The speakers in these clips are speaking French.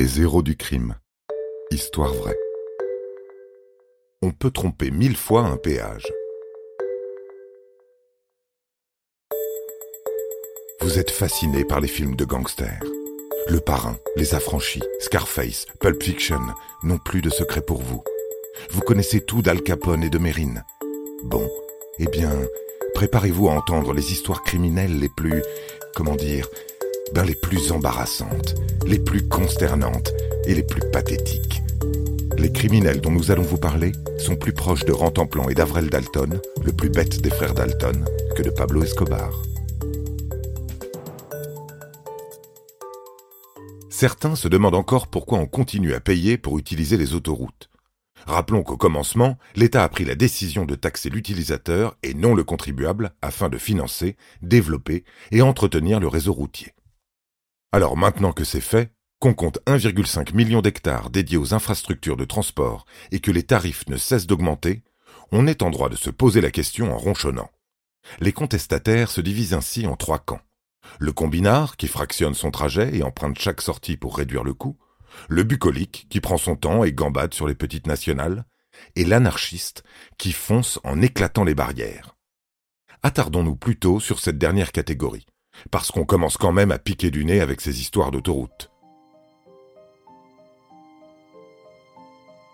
Les héros du crime. Histoire vraie. On peut tromper mille fois un péage. Vous êtes fasciné par les films de gangsters. Le Parrain, Les Affranchis, Scarface, Pulp Fiction n'ont plus de secret pour vous. Vous connaissez tout d'Al Capone et de Mérine. Bon, eh bien, préparez-vous à entendre les histoires criminelles les plus, comment dire, les plus embarrassantes, les plus consternantes et les plus pathétiques. Les criminels dont nous allons vous parler sont plus proches de Rantanplan et d'Avrel Dalton, le plus bête des frères Dalton, que de Pablo Escobar. Certains se demandent encore pourquoi on continue à payer pour utiliser les autoroutes. Rappelons qu'au commencement, l'État a pris la décision de taxer l'utilisateur et non le contribuable afin de financer, développer et entretenir le réseau routier. Alors maintenant que c'est fait, qu'on compte 1,5 million d'hectares dédiés aux infrastructures de transport et que les tarifs ne cessent d'augmenter, on est en droit de se poser la question en ronchonnant. Les contestataires se divisent ainsi en trois camps le combinard qui fractionne son trajet et emprunte chaque sortie pour réduire le coût, le bucolique qui prend son temps et gambade sur les petites nationales, et l'anarchiste qui fonce en éclatant les barrières. Attardons-nous plutôt sur cette dernière catégorie, parce qu'on commence quand même à piquer du nez avec ces histoires d'autoroute.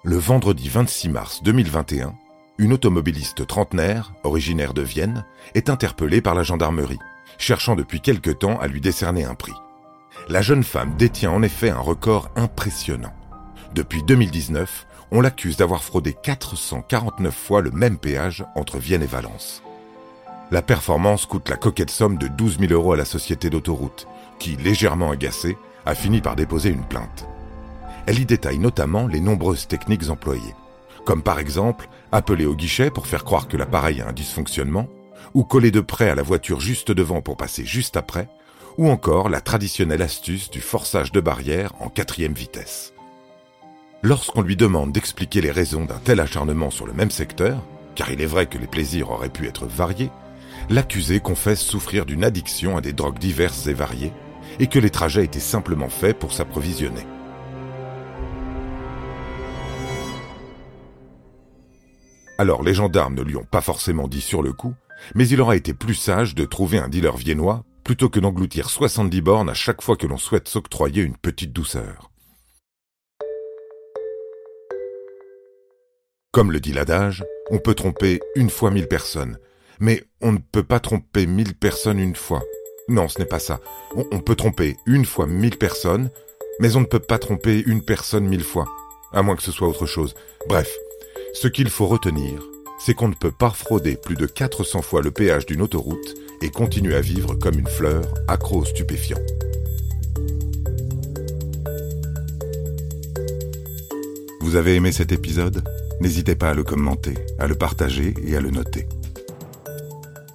Le vendredi 26 mars 2021, une automobiliste trentenaire, originaire de Vienne, est interpellée par la gendarmerie cherchant depuis quelque temps à lui décerner un prix. La jeune femme détient en effet un record impressionnant. Depuis 2019, on l'accuse d'avoir fraudé 449 fois le même péage entre Vienne et Valence. La performance coûte la coquette somme de 12 000 euros à la société d'autoroute, qui, légèrement agacée, a fini par déposer une plainte. Elle y détaille notamment les nombreuses techniques employées, comme par exemple appeler au guichet pour faire croire que l'appareil a un dysfonctionnement, ou coller de près à la voiture juste devant pour passer juste après, ou encore la traditionnelle astuce du forçage de barrière en quatrième vitesse. Lorsqu'on lui demande d'expliquer les raisons d'un tel acharnement sur le même secteur, car il est vrai que les plaisirs auraient pu être variés, l'accusé confesse souffrir d'une addiction à des drogues diverses et variées, et que les trajets étaient simplement faits pour s'approvisionner. Alors les gendarmes ne lui ont pas forcément dit sur le coup mais il aura été plus sage de trouver un dealer viennois plutôt que d'engloutir 70 bornes à chaque fois que l'on souhaite s'octroyer une petite douceur. Comme le dit l'adage, on peut tromper une fois mille personnes, mais on ne peut pas tromper mille personnes une fois. Non, ce n'est pas ça. On, peut tromper une fois mille personnes, mais on ne peut pas tromper une personne mille fois, à moins que ce soit autre chose. Bref, ce qu'il faut retenir, c'est qu'on ne peut pas frauder plus de 400 fois le péage d'une autoroute et continuer à vivre comme une fleur accro aux stupéfiants. Vous avez aimé cet épisode? N'hésitez pas à le commenter, à le partager et à le noter.